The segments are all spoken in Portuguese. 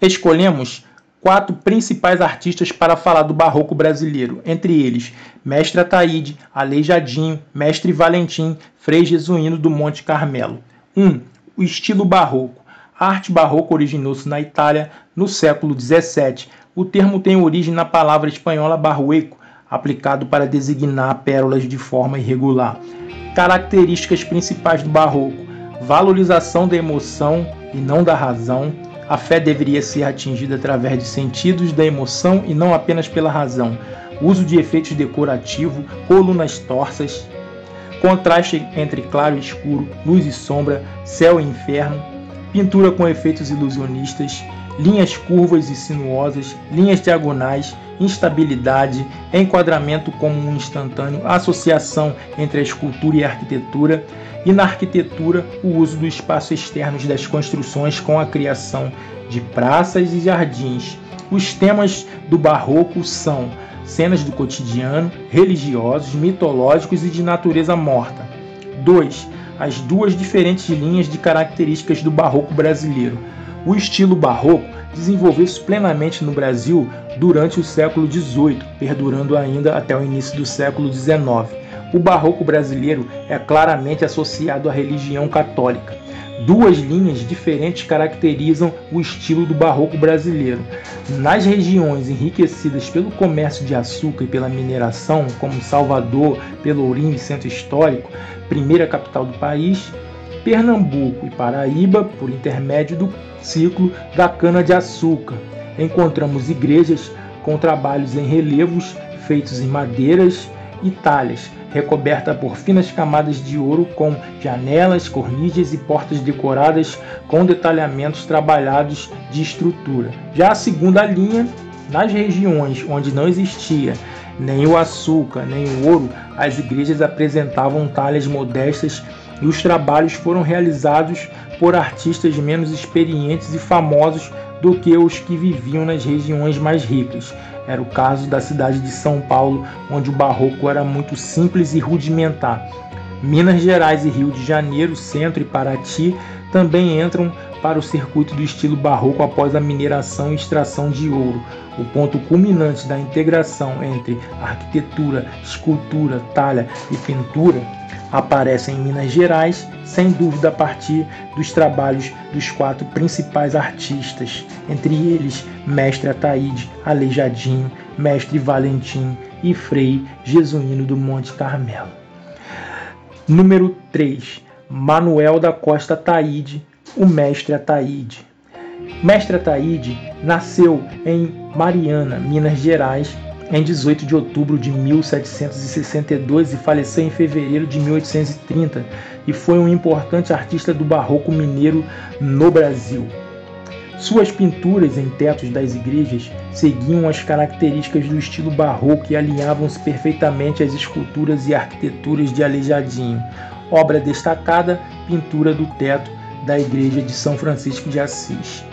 Escolhemos quatro principais artistas para falar do barroco brasileiro, entre eles Mestre Ataíde, Aleijadinho, Mestre Valentim, Frei Jesuíno do Monte Carmelo. 1. Um, o estilo barroco. A arte barroca originou-se na Itália no século XVII. O termo tem origem na palavra espanhola barroeco, aplicado para designar pérolas de forma irregular. Características principais do barroco: valorização da emoção e não da razão. A fé deveria ser atingida através de sentidos da emoção e não apenas pela razão. Uso de efeitos decorativos, colunas torsas, contraste entre claro e escuro, luz e sombra, céu e inferno, pintura com efeitos ilusionistas, linhas curvas e sinuosas, linhas diagonais, instabilidade, enquadramento como um instantâneo, associação entre a escultura e a arquitetura, e na arquitetura o uso do espaço externos das construções com a criação de praças e jardins. Os temas do barroco são cenas do cotidiano, religiosos, mitológicos e de natureza morta. 2. As duas diferentes linhas de características do barroco brasileiro. O estilo barroco desenvolveu-se plenamente no Brasil durante o século XVIII, perdurando ainda até o início do século XIX. O barroco brasileiro é claramente associado à religião católica. Duas linhas diferentes caracterizam o estilo do barroco brasileiro. Nas regiões enriquecidas pelo comércio de açúcar e pela mineração, como Salvador, Pelourinho e Centro Histórico, primeira capital do país, Pernambuco e Paraíba, por intermédio do ciclo da cana-de-açúcar. Encontramos igrejas com trabalhos em relevos feitos em madeiras e talhas, recoberta por finas camadas de ouro com janelas, corniches e portas decoradas com detalhamentos trabalhados de estrutura. Já a segunda linha, nas regiões onde não existia nem o açúcar, nem o ouro, as igrejas apresentavam talhas modestas e os trabalhos foram realizados por artistas menos experientes e famosos do que os que viviam nas regiões mais ricas. Era o caso da cidade de São Paulo, onde o barroco era muito simples e rudimentar. Minas Gerais e Rio de Janeiro, Centro e Paraty também entram para o circuito do estilo barroco após a mineração e extração de ouro. O ponto culminante da integração entre arquitetura, escultura, talha e pintura aparece em Minas Gerais, sem dúvida a partir dos trabalhos dos quatro principais artistas, entre eles Mestre Ataíde, Aleijadinho, Mestre Valentim e Frei Jesuíno do Monte Carmelo. Número 3. Manuel da Costa Ataíde, o Mestre Ataíde. Mestre Ataíde nasceu em Mariana, Minas Gerais, em 18 de outubro de 1762 e faleceu em fevereiro de 1830 e foi um importante artista do barroco mineiro no Brasil. Suas pinturas em tetos das igrejas seguiam as características do estilo barroco e alinhavam-se perfeitamente às esculturas e arquiteturas de Aleijadinho. Obra destacada, pintura do teto da igreja de São Francisco de Assis.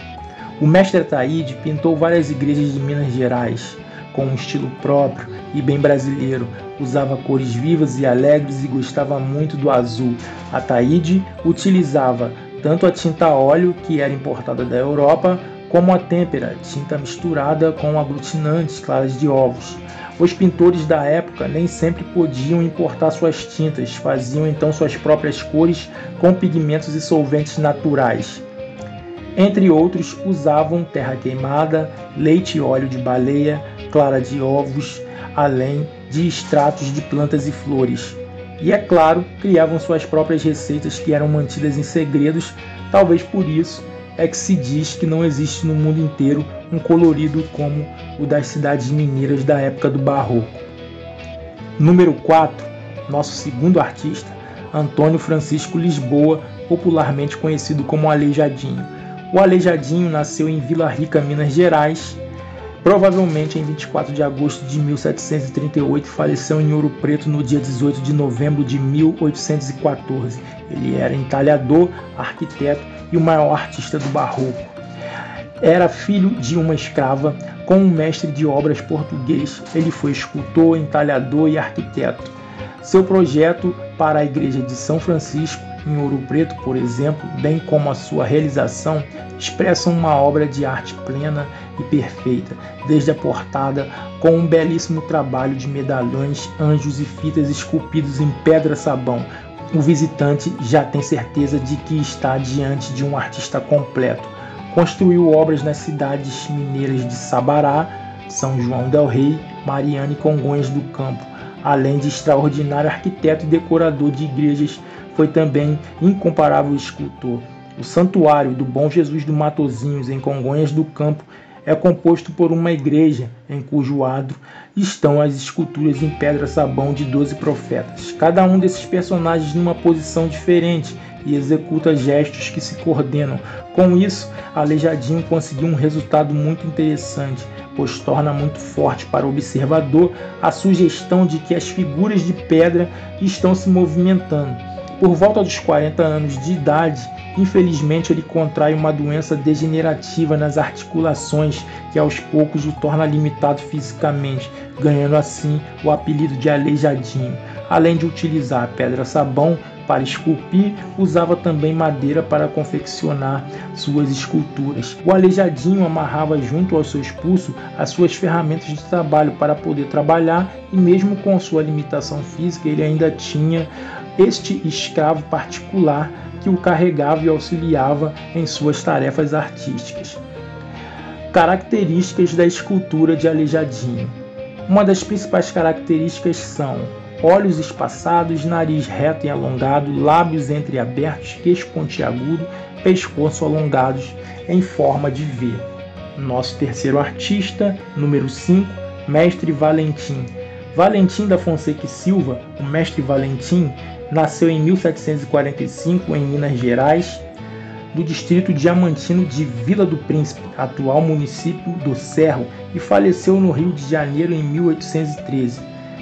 O mestre Ataíde pintou várias igrejas de Minas Gerais, com um estilo próprio e bem brasileiro. Usava cores vivas e alegres e gostava muito do azul. Ataíde utilizava tanto a tinta óleo, que era importada da Europa, como a têmpera, tinta misturada com aglutinantes claras de ovos. Os pintores da época nem sempre podiam importar suas tintas, faziam então suas próprias cores com pigmentos e solventes naturais. Entre outros, usavam terra queimada, leite e óleo de baleia, clara de ovos, além de extratos de plantas e flores. E é claro, criavam suas próprias receitas que eram mantidas em segredos, talvez por isso é que se diz que não existe no mundo inteiro um colorido como o das cidades mineiras da época do Barroco. Número 4, nosso segundo artista, Antônio Francisco Lisboa, popularmente conhecido como Aleijadinho. O Aleijadinho nasceu em Vila Rica, Minas Gerais, provavelmente em 24 de agosto de 1738 e faleceu em Ouro Preto no dia 18 de novembro de 1814. Ele era entalhador, arquiteto e o maior artista do barroco. Era filho de uma escrava com um mestre de obras português. Ele foi escultor, entalhador e arquiteto. Seu projeto para a igreja de São Francisco em Ouro Preto, por exemplo, bem como a sua realização, expressam uma obra de arte plena e perfeita, desde a portada, com um belíssimo trabalho de medalhões, anjos e fitas esculpidos em pedra-sabão. O visitante já tem certeza de que está diante de um artista completo. Construiu obras nas cidades mineiras de Sabará, São João del Rei, Mariana e Congonhas do Campo, além de extraordinário arquiteto e decorador de igrejas, foi também incomparável escultor. O Santuário do Bom Jesus do Matozinhos, em Congonhas do Campo, é composto por uma igreja em cujo adro estão as esculturas em pedra-sabão de doze profetas, cada um desses personagens numa posição diferente e executa gestos que se coordenam. Com isso, Aleijadinho conseguiu um resultado muito interessante, pois torna muito forte para o observador a sugestão de que as figuras de pedra estão se movimentando. Por volta dos 40 anos de idade, Infelizmente, ele contrai uma doença degenerativa nas articulações que aos poucos o torna limitado fisicamente, ganhando assim o apelido de aleijadinho. Além de utilizar pedra-sabão para esculpir, usava também madeira para confeccionar suas esculturas. O aleijadinho amarrava junto aos seus pulsos as suas ferramentas de trabalho para poder trabalhar e mesmo com sua limitação física, ele ainda tinha este escravo particular que o carregava e auxiliava em suas tarefas artísticas. Características da escultura de Aleijadinho. Uma das principais características são olhos espaçados, nariz reto e alongado, lábios entreabertos, queixo pontiagudo, pescoço alongados em forma de V. Nosso terceiro artista, número 5, Mestre Valentim. Valentim da Fonseca e Silva, o Mestre Valentim, Nasceu em 1745 em Minas Gerais, do distrito diamantino de Vila do Príncipe, atual município do Cerro, e faleceu no Rio de Janeiro em 1813.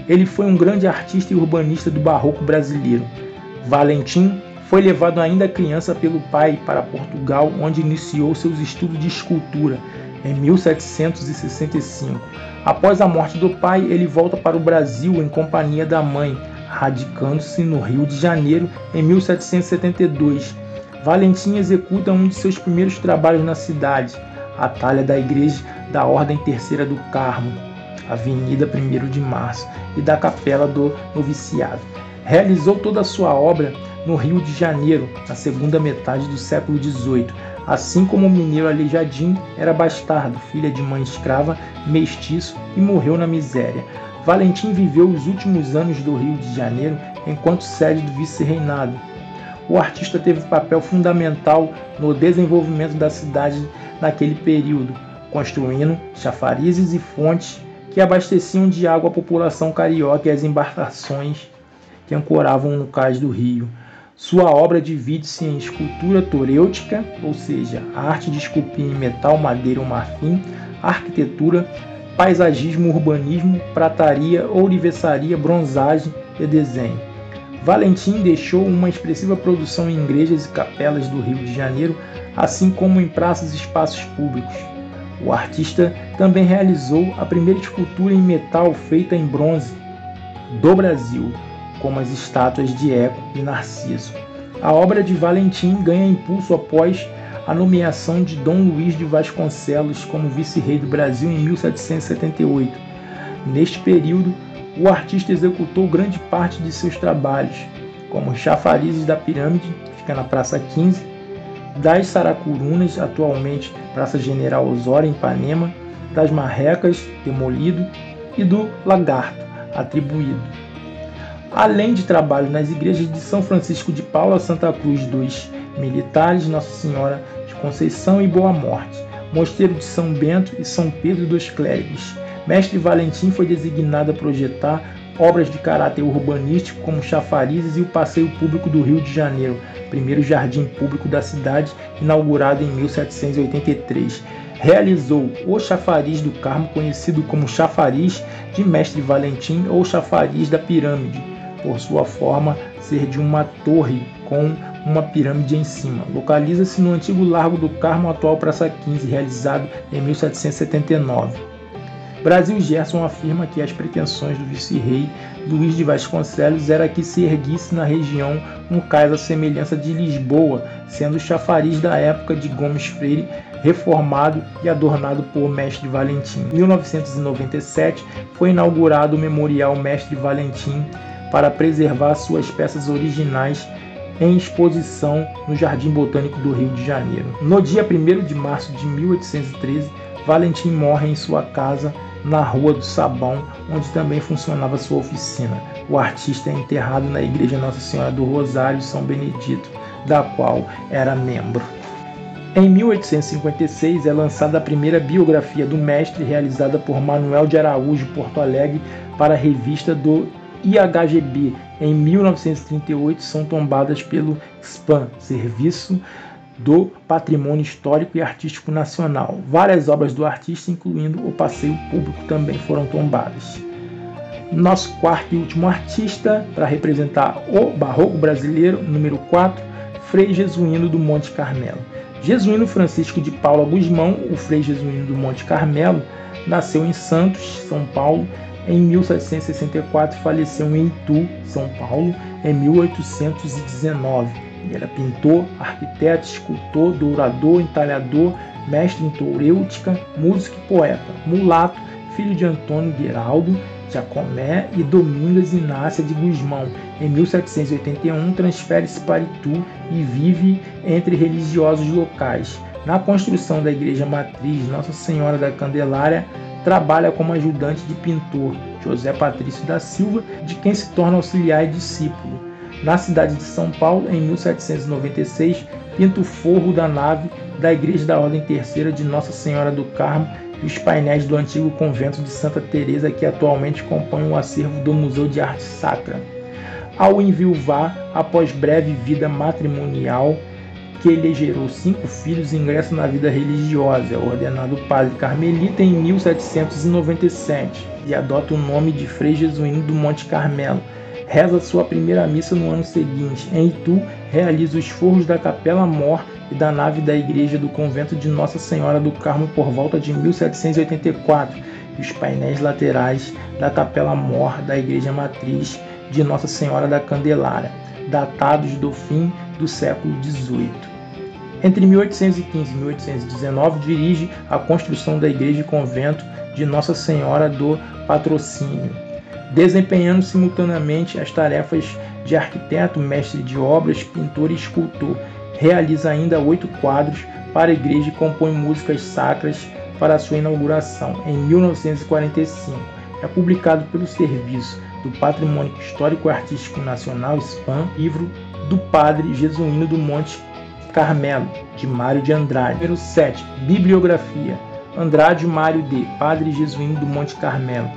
Ele foi um grande artista e urbanista do barroco brasileiro. Valentim foi levado ainda criança pelo pai para Portugal, onde iniciou seus estudos de escultura em 1765. Após a morte do pai, ele volta para o Brasil em companhia da mãe, radicando-se no Rio de Janeiro em 1772. Valentim executa um de seus primeiros trabalhos na cidade, a talha da igreja da Ordem Terceira do Carmo, Avenida 1 de Março, e da Capela do Noviciado. Realizou toda a sua obra no Rio de Janeiro, na segunda metade do século XVIII. Assim como o mineiro Aleijadinho era bastardo, filha de mãe escrava, mestiço e morreu na miséria. Valentim viveu os últimos anos do Rio de Janeiro enquanto sede do vice-reinado. O artista teve papel fundamental no desenvolvimento da cidade naquele período, construindo chafarizes e fontes que abasteciam de água a população carioca e as embarcações que ancoravam no cais do rio. Sua obra divide-se em escultura torêutica, ou seja, a arte de esculpir em metal, madeira ou marfim, arquitetura, paisagismo, urbanismo, prataria, ourivesaria, bronzagem e desenho. Valentim deixou uma expressiva produção em igrejas e capelas do Rio de Janeiro, assim como em praças e espaços públicos. O artista também realizou a primeira escultura em metal feita em bronze do Brasil, como as estátuas de Eco e Narciso. A obra de Valentim ganha impulso após a nomeação de Dom Luís de Vasconcelos como vice-rei do Brasil em 1778. Neste período, o artista executou grande parte de seus trabalhos, como chafarizes da pirâmide, que fica na Praça 15, das Saracurunas, atualmente Praça General Osório, em Ipanema, das Marrecas, demolido, e do Lagarto, atribuído. Além de trabalho nas igrejas de São Francisco de Paula, Santa Cruz dos Militares, Nossa Senhora Conceição e Boa Morte, Mosteiro de São Bento e São Pedro dos Clérigos. Mestre Valentim foi designado a projetar obras de caráter urbanístico como chafarizes e o Passeio Público do Rio de Janeiro, primeiro jardim público da cidade, inaugurado em 1783. Realizou o chafariz do Carmo, conhecido como chafariz de Mestre Valentim ou chafariz da Pirâmide, por sua forma ser de uma torre com uma pirâmide em cima. Localiza-se no antigo Largo do Carmo, atual Praça 15, realizado em 1779. Brasil Gerson afirma que as pretensões do vice-rei Luís de Vasconcelos era que se erguisse na região um cais à semelhança de Lisboa, sendo o chafariz da época de Gomes Freire, reformado e adornado por Mestre Valentim. Em 1997 foi inaugurado o Memorial Mestre Valentim para preservar suas peças originais em exposição no Jardim Botânico do Rio de Janeiro. No dia 1 de março de 1813, Valentim morre em sua casa na Rua do Sabão, onde também funcionava sua oficina. O artista é enterrado na Igreja Nossa Senhora do Rosário São Benedito, da qual era membro. Em 1856 é lançada a primeira biografia do mestre, realizada por Manuel de Araújo Porto Alegre para a revista do IHGB. Em 1938 são tombadas pelo SPAN, Serviço do Patrimônio Histórico e Artístico Nacional. Várias obras do artista, incluindo o Passeio Público, também foram tombadas. Nosso quarto e último artista, para representar o Barroco brasileiro, número 4, Frei Jesuíno do Monte Carmelo. Jesuíno Francisco de Paula Guzmão, o Frei Jesuíno do Monte Carmelo, nasceu em Santos, São Paulo, em 1764 e faleceu em Itu, São Paulo, em 1819 ele era pintor, arquiteto, escultor, dourador, entalhador, mestre em touréutica, músico e poeta, mulato, filho de Antônio Gueraldo Jacomé e Domingas Inácia de Guzmão. Em 1781 transfere-se para Itu e vive entre religiosos locais. Na construção da igreja matriz Nossa Senhora da Candelária, trabalha como ajudante de pintor José Patrício da Silva, de quem se torna auxiliar e discípulo na cidade de São Paulo, em 1796, pinta o forro da nave da Igreja da Ordem Terceira de Nossa Senhora do Carmo e os painéis do antigo convento de Santa Teresa que atualmente compõem o acervo do Museu de Arte Sacra. Ao enviuvar, após breve vida matrimonial, que ele gerou cinco filhos, ingressa na vida religiosa, ordenado padre carmelita em 1797 e adota o nome de Frei Jesuíno do Monte Carmelo, reza sua primeira missa no ano seguinte. Em Itu, realiza os forros da Capela Mor e da nave da igreja do convento de Nossa Senhora do Carmo por volta de 1784 e os painéis laterais da Capela Mor da igreja matriz de Nossa Senhora da Candelária, datados do fim do século XVIII. Entre 1815 e 1819, dirige a construção da igreja e convento de Nossa Senhora do Patrocínio, desempenhando simultaneamente as tarefas de arquiteto, mestre de obras, pintor e escultor. Realiza ainda oito quadros para a igreja e compõe músicas sacras para a sua inauguração. Em 1945, é publicado pelo Serviço do Patrimônio Histórico e Artístico Nacional, SPAN, livro do Padre Jesuíno do Monte Carmelo, de Mário de Andrade. Número 7. Bibliografia. Andrade Mário D. Padre Jesuíno do Monte Carmelo.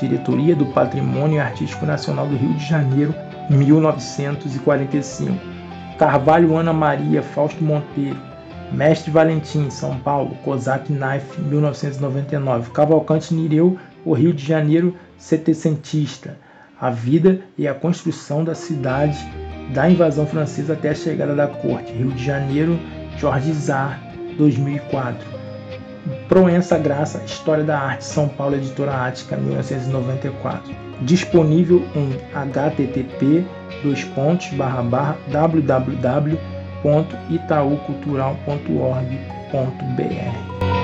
Diretoria do Patrimônio Artístico Nacional do Rio de Janeiro, 1945. Carvalho Ana Maria Fausto Monteiro, Mestre Valentim, São Paulo, Cosac Knife, 1999. Cavalcante Nireu, o Rio de Janeiro, setecentista. A vida e a construção da cidade da invasão francesa até a chegada da corte. Rio de Janeiro, Jorge Zar, 2004. Proença Graça, História da Arte, São Paulo, Editora Ática, 1994. Disponível em http www.itaucultural.org.br.